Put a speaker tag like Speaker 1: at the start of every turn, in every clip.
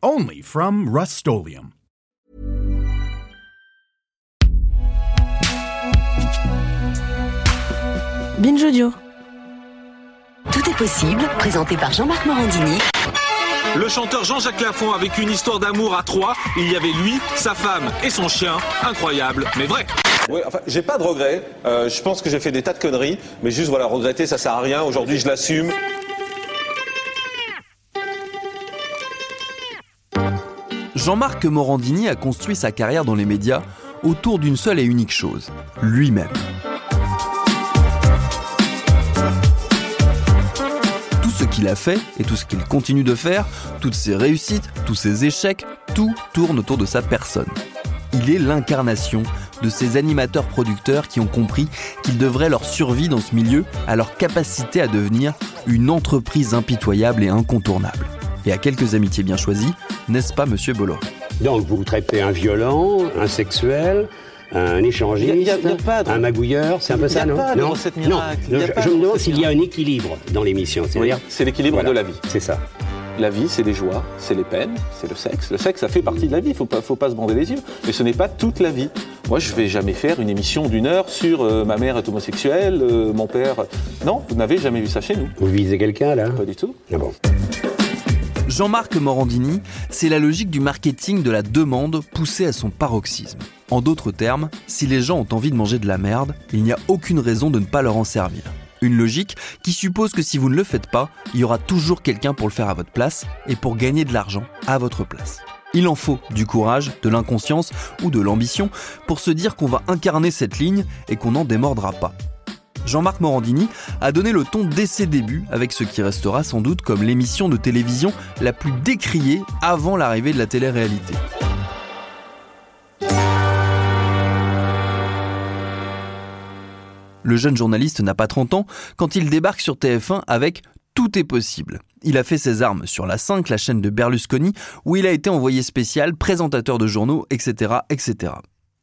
Speaker 1: Only from Rust
Speaker 2: Binge Audio.
Speaker 3: Tout est possible, présenté par Jean-Marc Morandini.
Speaker 4: Le chanteur Jean-Jacques Lafont avec une histoire d'amour à trois. Il y avait lui, sa femme et son chien. Incroyable, mais vrai.
Speaker 5: Oui, enfin, j'ai pas de regrets. Euh, je pense que j'ai fait des tas de conneries, mais juste voilà, regretter, ça sert à rien. Aujourd'hui, je l'assume.
Speaker 6: Jean-Marc Morandini a construit sa carrière dans les médias autour d'une seule et unique chose, lui-même. Tout ce qu'il a fait et tout ce qu'il continue de faire, toutes ses réussites, tous ses échecs, tout tourne autour de sa personne. Il est l'incarnation de ces animateurs-producteurs qui ont compris qu'ils devraient leur survie dans ce milieu à leur capacité à devenir une entreprise impitoyable et incontournable. Et à quelques amitiés bien choisies, n'est-ce pas, monsieur Bolo
Speaker 7: Donc vous traitez un violent, un sexuel, un échangiste, un magouilleur, c'est un peu ça, non
Speaker 8: Non,
Speaker 7: non. je, me demande s'il y a un équilibre dans l'émission.
Speaker 5: C'est l'équilibre de la vie.
Speaker 7: C'est ça.
Speaker 5: La vie, c'est les joies, c'est les peines, c'est le sexe. Le sexe, ça fait partie de la vie, il faut pas, faut pas se bander les yeux. Mais ce n'est pas toute la vie. Moi, je vais jamais faire une émission d'une heure sur euh, ma mère est homosexuelle, euh, mon père. Non, vous n'avez jamais vu ça chez nous.
Speaker 7: Vous visez quelqu'un, là?
Speaker 5: Pas du tout.
Speaker 7: Ah bon.
Speaker 6: Jean-Marc Morandini, c'est la logique du marketing de la demande poussée à son paroxysme. En d'autres termes, si les gens ont envie de manger de la merde, il n'y a aucune raison de ne pas leur en servir. Une logique qui suppose que si vous ne le faites pas, il y aura toujours quelqu'un pour le faire à votre place et pour gagner de l'argent à votre place. Il en faut du courage, de l'inconscience ou de l'ambition pour se dire qu'on va incarner cette ligne et qu'on n'en démordra pas. Jean-Marc Morandini a donné le ton dès ses débuts avec ce qui restera sans doute comme l'émission de télévision la plus décriée avant l'arrivée de la télé-réalité. Le jeune journaliste n'a pas 30 ans quand il débarque sur TF1 avec Tout est possible. Il a fait ses armes sur la 5, la chaîne de Berlusconi, où il a été envoyé spécial, présentateur de journaux, etc. etc.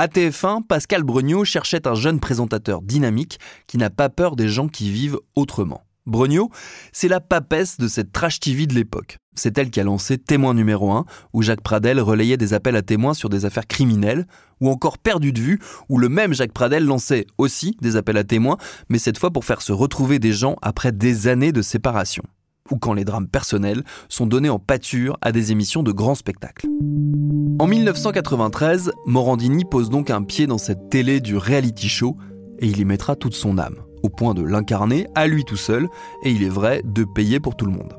Speaker 6: À TF1, Pascal Brognaud cherchait un jeune présentateur dynamique qui n'a pas peur des gens qui vivent autrement. Brognaud, c'est la papesse de cette trash TV de l'époque. C'est elle qui a lancé Témoin numéro 1, où Jacques Pradel relayait des appels à témoins sur des affaires criminelles, ou encore Perdu de vue, où le même Jacques Pradel lançait aussi des appels à témoins, mais cette fois pour faire se retrouver des gens après des années de séparation ou quand les drames personnels sont donnés en pâture à des émissions de grands spectacles. En 1993, Morandini pose donc un pied dans cette télé du reality show et il y mettra toute son âme, au point de l'incarner à lui tout seul et il est vrai de payer pour tout le monde.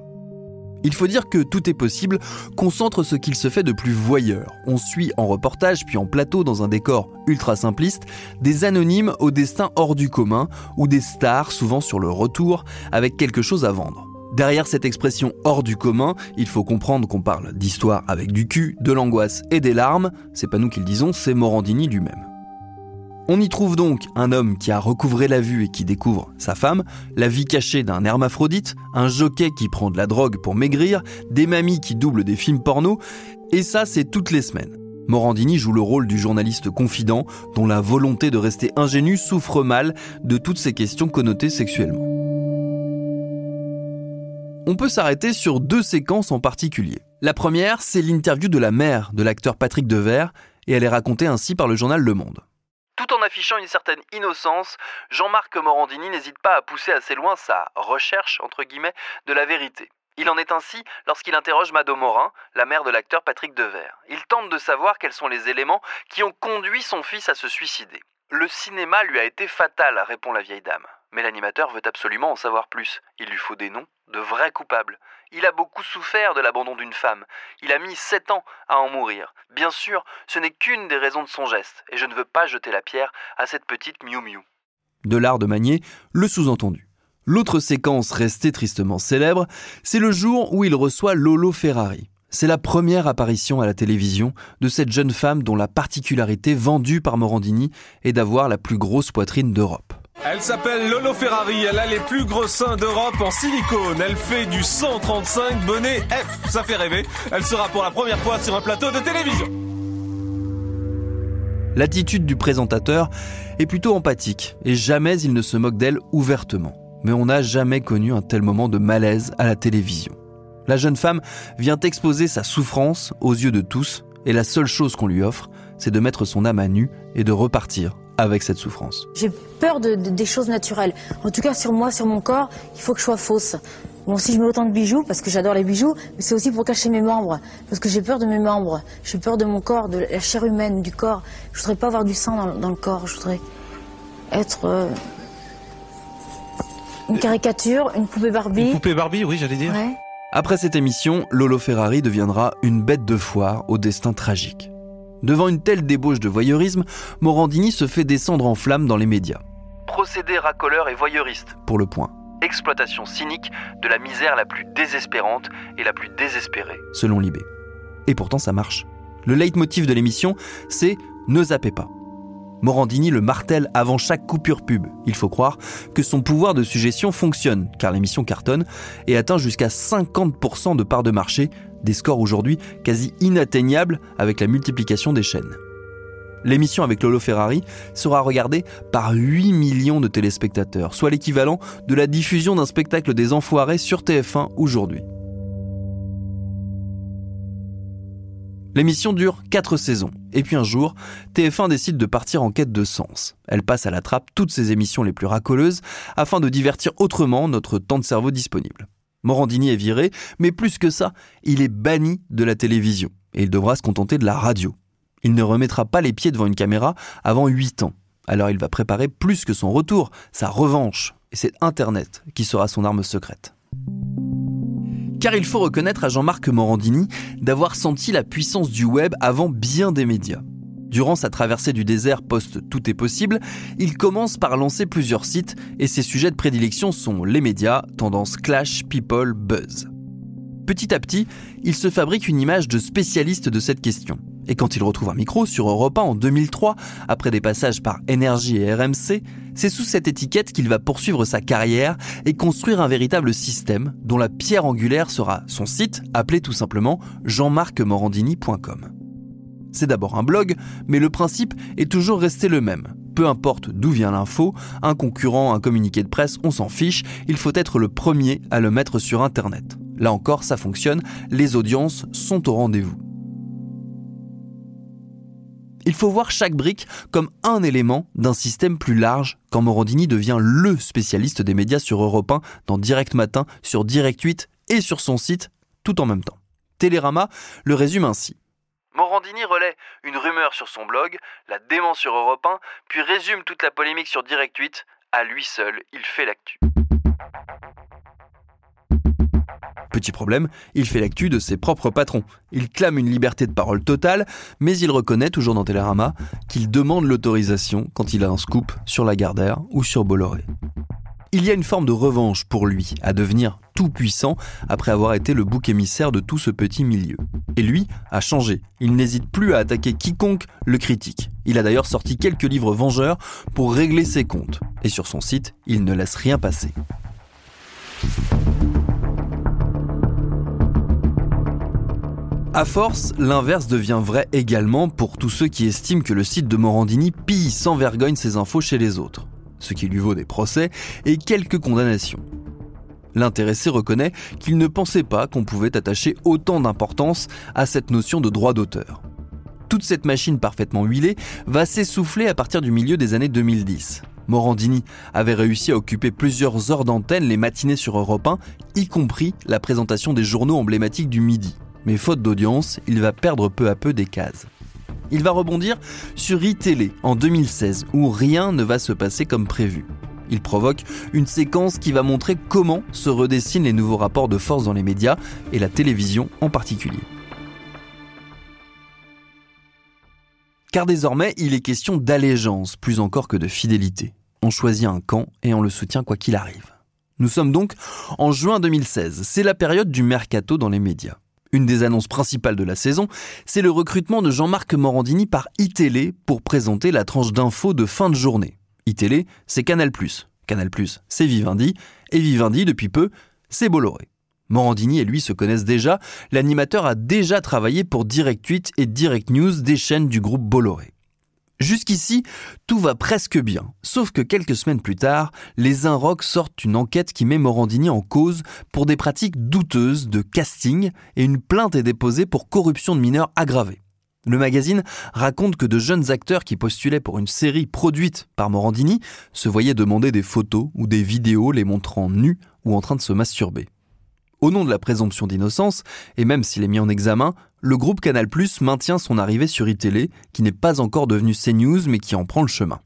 Speaker 6: Il faut dire que tout est possible concentre ce qu'il se fait de plus voyeur. On suit en reportage puis en plateau dans un décor ultra simpliste des anonymes au destin hors du commun ou des stars souvent sur le retour avec quelque chose à vendre. Derrière cette expression hors du commun, il faut comprendre qu'on parle d'histoire avec du cul, de l'angoisse et des larmes. C'est pas nous qui le disons, c'est Morandini lui-même. On y trouve donc un homme qui a recouvré la vue et qui découvre sa femme, la vie cachée d'un hermaphrodite, un jockey qui prend de la drogue pour maigrir, des mamies qui doublent des films porno, et ça c'est toutes les semaines. Morandini joue le rôle du journaliste confident dont la volonté de rester ingénu souffre mal de toutes ces questions connotées sexuellement. On peut s'arrêter sur deux séquences en particulier. La première, c'est l'interview de la mère de l'acteur Patrick Devers, et elle est racontée ainsi par le journal Le Monde.
Speaker 9: Tout en affichant une certaine innocence, Jean-Marc Morandini n'hésite pas à pousser assez loin sa recherche, de la vérité. Il en est ainsi lorsqu'il interroge Mado Morin, la mère de l'acteur Patrick Devers. Il tente de savoir quels sont les éléments qui ont conduit son fils à se suicider. Le cinéma lui a été fatal, répond la vieille dame. Mais l'animateur veut absolument en savoir plus. Il lui faut des noms, de vrais coupables. Il a beaucoup souffert de l'abandon d'une femme. Il a mis sept ans à en mourir. Bien sûr, ce n'est qu'une des raisons de son geste, et je ne veux pas jeter la pierre à cette petite Miu Miu.
Speaker 6: De l'art de manier, le sous-entendu. L'autre séquence restée tristement célèbre, c'est le jour où il reçoit Lolo Ferrari. C'est la première apparition à la télévision de cette jeune femme dont la particularité vendue par Morandini est d'avoir la plus grosse poitrine d'Europe.
Speaker 4: Elle s'appelle Lolo Ferrari, elle a les plus gros seins d'Europe en silicone. Elle fait du 135 bonnet F, ça fait rêver. Elle sera pour la première fois sur un plateau de télévision.
Speaker 6: L'attitude du présentateur est plutôt empathique et jamais il ne se moque d'elle ouvertement. Mais on n'a jamais connu un tel moment de malaise à la télévision. La jeune femme vient exposer sa souffrance aux yeux de tous et la seule chose qu'on lui offre, c'est de mettre son âme à nu et de repartir avec cette souffrance.
Speaker 8: J'ai peur de, des choses naturelles. En tout cas, sur moi, sur mon corps, il faut que je sois fausse. Bon, si je mets autant de bijoux, parce que j'adore les bijoux, mais c'est aussi pour cacher mes membres. Parce que j'ai peur de mes membres. J'ai peur de mon corps, de la chair humaine, du corps. Je voudrais pas avoir du sang dans, le corps. Je voudrais être euh, une caricature, une poupée Barbie.
Speaker 4: Une poupée Barbie, oui, j'allais dire.
Speaker 6: Après cette émission, Lolo Ferrari deviendra une bête de foire au destin tragique. Devant une telle débauche de voyeurisme, Morandini se fait descendre en flammes dans les médias.
Speaker 9: Procédé racoleur et voyeuriste.
Speaker 6: Pour le point.
Speaker 9: Exploitation cynique de la misère la plus désespérante et la plus désespérée.
Speaker 6: Selon Libé. Et pourtant ça marche. Le leitmotiv de l'émission, c'est Ne zappez pas. Morandini le martèle avant chaque coupure pub. Il faut croire que son pouvoir de suggestion fonctionne, car l'émission cartonne et atteint jusqu'à 50% de part de marché, des scores aujourd'hui quasi inatteignables avec la multiplication des chaînes. L'émission avec Lolo Ferrari sera regardée par 8 millions de téléspectateurs, soit l'équivalent de la diffusion d'un spectacle des Enfoirés sur TF1 aujourd'hui. L'émission dure 4 saisons. Et puis un jour, TF1 décide de partir en quête de sens. Elle passe à la trappe toutes ses émissions les plus racoleuses afin de divertir autrement notre temps de cerveau disponible. Morandini est viré, mais plus que ça, il est banni de la télévision et il devra se contenter de la radio. Il ne remettra pas les pieds devant une caméra avant 8 ans. Alors il va préparer plus que son retour, sa revanche. Et c'est Internet qui sera son arme secrète. Car il faut reconnaître à Jean-Marc Morandini d'avoir senti la puissance du web avant bien des médias. Durant sa traversée du désert post Tout est possible, il commence par lancer plusieurs sites et ses sujets de prédilection sont les médias, tendance clash, people, buzz. Petit à petit, il se fabrique une image de spécialiste de cette question. Et quand il retrouve un micro sur Europe 1 en 2003, après des passages par Énergie et RMC, c'est sous cette étiquette qu'il va poursuivre sa carrière et construire un véritable système dont la pierre angulaire sera son site, appelé tout simplement jeanmarcmorandini.com. C'est d'abord un blog, mais le principe est toujours resté le même. Peu importe d'où vient l'info, un concurrent, un communiqué de presse, on s'en fiche, il faut être le premier à le mettre sur Internet. Là encore, ça fonctionne, les audiences sont au rendez-vous. Il faut voir chaque brique comme un élément d'un système plus large quand Morandini devient LE spécialiste des médias sur Europe 1, dans Direct Matin, sur Direct 8 et sur son site, tout en même temps. Télérama le résume ainsi.
Speaker 9: Morandini relaie une rumeur sur son blog, la dément sur Europe 1, puis résume toute la polémique sur Direct 8. À lui seul, il fait l'actu.
Speaker 6: Petit problème, il fait l'actu de ses propres patrons. Il clame une liberté de parole totale, mais il reconnaît, toujours dans Télérama, qu'il demande l'autorisation quand il a un scoop sur Lagardère ou sur Bolloré. Il y a une forme de revanche pour lui à devenir tout puissant après avoir été le bouc émissaire de tout ce petit milieu. Et lui a changé. Il n'hésite plus à attaquer quiconque le critique. Il a d'ailleurs sorti quelques livres vengeurs pour régler ses comptes. Et sur son site, il ne laisse rien passer. À force, l'inverse devient vrai également pour tous ceux qui estiment que le site de Morandini pille sans vergogne ses infos chez les autres ce qui lui vaut des procès et quelques condamnations. L'intéressé reconnaît qu'il ne pensait pas qu'on pouvait attacher autant d'importance à cette notion de droit d'auteur. Toute cette machine parfaitement huilée va s'essouffler à partir du milieu des années 2010. Morandini avait réussi à occuper plusieurs heures d'antenne les matinées sur Europe 1, y compris la présentation des journaux emblématiques du midi. Mais faute d'audience, il va perdre peu à peu des cases. Il va rebondir sur iTélé en 2016 où rien ne va se passer comme prévu. Il provoque une séquence qui va montrer comment se redessinent les nouveaux rapports de force dans les médias et la télévision en particulier. Car désormais, il est question d'allégeance plus encore que de fidélité. On choisit un camp et on le soutient quoi qu'il arrive. Nous sommes donc en juin 2016, c'est la période du mercato dans les médias. Une des annonces principales de la saison, c'est le recrutement de Jean-Marc Morandini par iTélé pour présenter la tranche d'infos de fin de journée. iTélé, c'est Canal+. Canal+, c'est Vivendi, et Vivendi, depuis peu, c'est Bolloré. Morandini et lui se connaissent déjà, l'animateur a déjà travaillé pour Direct 8 et Direct News des chaînes du groupe Bolloré. Jusqu'ici, tout va presque bien, sauf que quelques semaines plus tard, les Inrocks sortent une enquête qui met Morandini en cause pour des pratiques douteuses de casting et une plainte est déposée pour corruption de mineurs aggravée. Le magazine raconte que de jeunes acteurs qui postulaient pour une série produite par Morandini se voyaient demander des photos ou des vidéos les montrant nus ou en train de se masturber. Au nom de la présomption d'innocence, et même s'il est mis en examen, le groupe Canal+ maintient son arrivée sur iTélé, qui n'est pas encore devenu CNews mais qui en prend le chemin.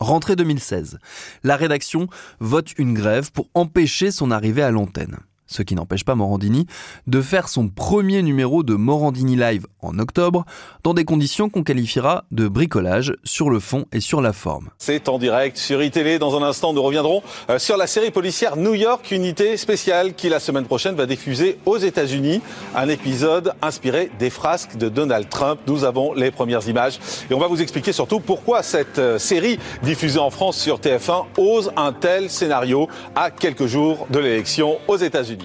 Speaker 6: Rentrée 2016, la rédaction vote une grève pour empêcher son arrivée à l'antenne ce qui n'empêche pas Morandini de faire son premier numéro de Morandini Live en octobre, dans des conditions qu'on qualifiera de bricolage sur le fond et sur la forme.
Speaker 5: C'est en direct sur iTélé. Dans un instant, nous reviendrons euh, sur la série policière New York, unité spéciale qui la semaine prochaine va diffuser aux États-Unis un épisode inspiré des frasques de Donald Trump. Nous avons les premières images et on va vous expliquer surtout pourquoi cette euh, série diffusée en France sur TF1 ose un tel scénario à quelques jours de l'élection aux États-Unis.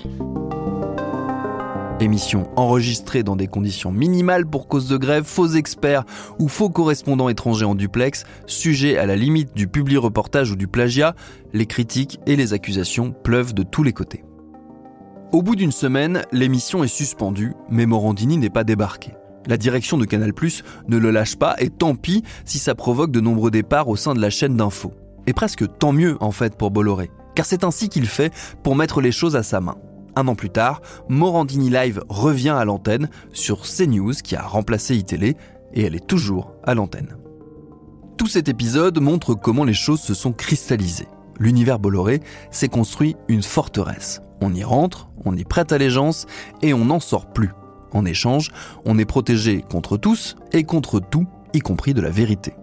Speaker 6: Émission enregistrée dans des conditions minimales pour cause de grève, faux experts ou faux correspondants étrangers en duplex, sujet à la limite du public reportage ou du plagiat, les critiques et les accusations pleuvent de tous les côtés. Au bout d'une semaine, l'émission est suspendue, mais Morandini n'est pas débarqué. La direction de Canal Plus ne le lâche pas et tant pis si ça provoque de nombreux départs au sein de la chaîne d'infos. Et presque tant mieux en fait pour Bolloré car c'est ainsi qu'il fait pour mettre les choses à sa main. Un an plus tard, Morandini Live revient à l'antenne sur CNews qui a remplacé iTélé et elle est toujours à l'antenne. Tout cet épisode montre comment les choses se sont cristallisées. L'univers Bolloré s'est construit une forteresse. On y rentre, on y prête allégeance et on n'en sort plus. En échange, on est protégé contre tous et contre tout, y compris de la vérité.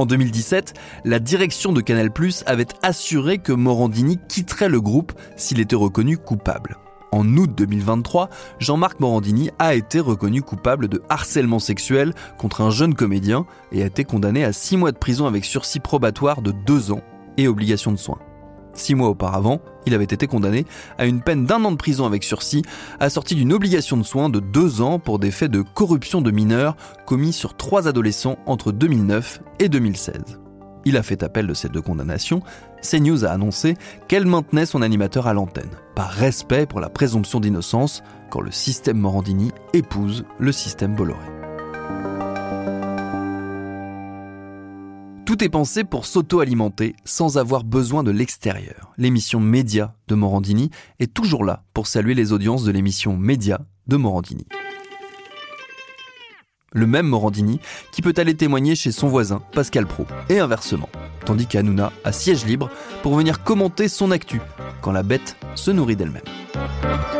Speaker 6: En 2017, la direction de Canal+ avait assuré que Morandini quitterait le groupe s'il était reconnu coupable. En août 2023, Jean-Marc Morandini a été reconnu coupable de harcèlement sexuel contre un jeune comédien et a été condamné à 6 mois de prison avec sursis probatoire de 2 ans et obligation de soins. Six mois auparavant, il avait été condamné à une peine d'un an de prison avec sursis, assorti d'une obligation de soins de deux ans pour des faits de corruption de mineurs commis sur trois adolescents entre 2009 et 2016. Il a fait appel de ces deux condamnations. CNews a annoncé qu'elle maintenait son animateur à l'antenne, par respect pour la présomption d'innocence quand le système Morandini épouse le système Bolloré. Tout est pensé pour s'auto-alimenter sans avoir besoin de l'extérieur. L'émission Média de Morandini est toujours là pour saluer les audiences de l'émission Média de Morandini. Le même Morandini qui peut aller témoigner chez son voisin Pascal Pro et inversement, tandis qu'Anouna a siège libre pour venir commenter son actu quand la bête se nourrit d'elle-même.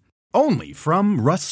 Speaker 1: only from Rust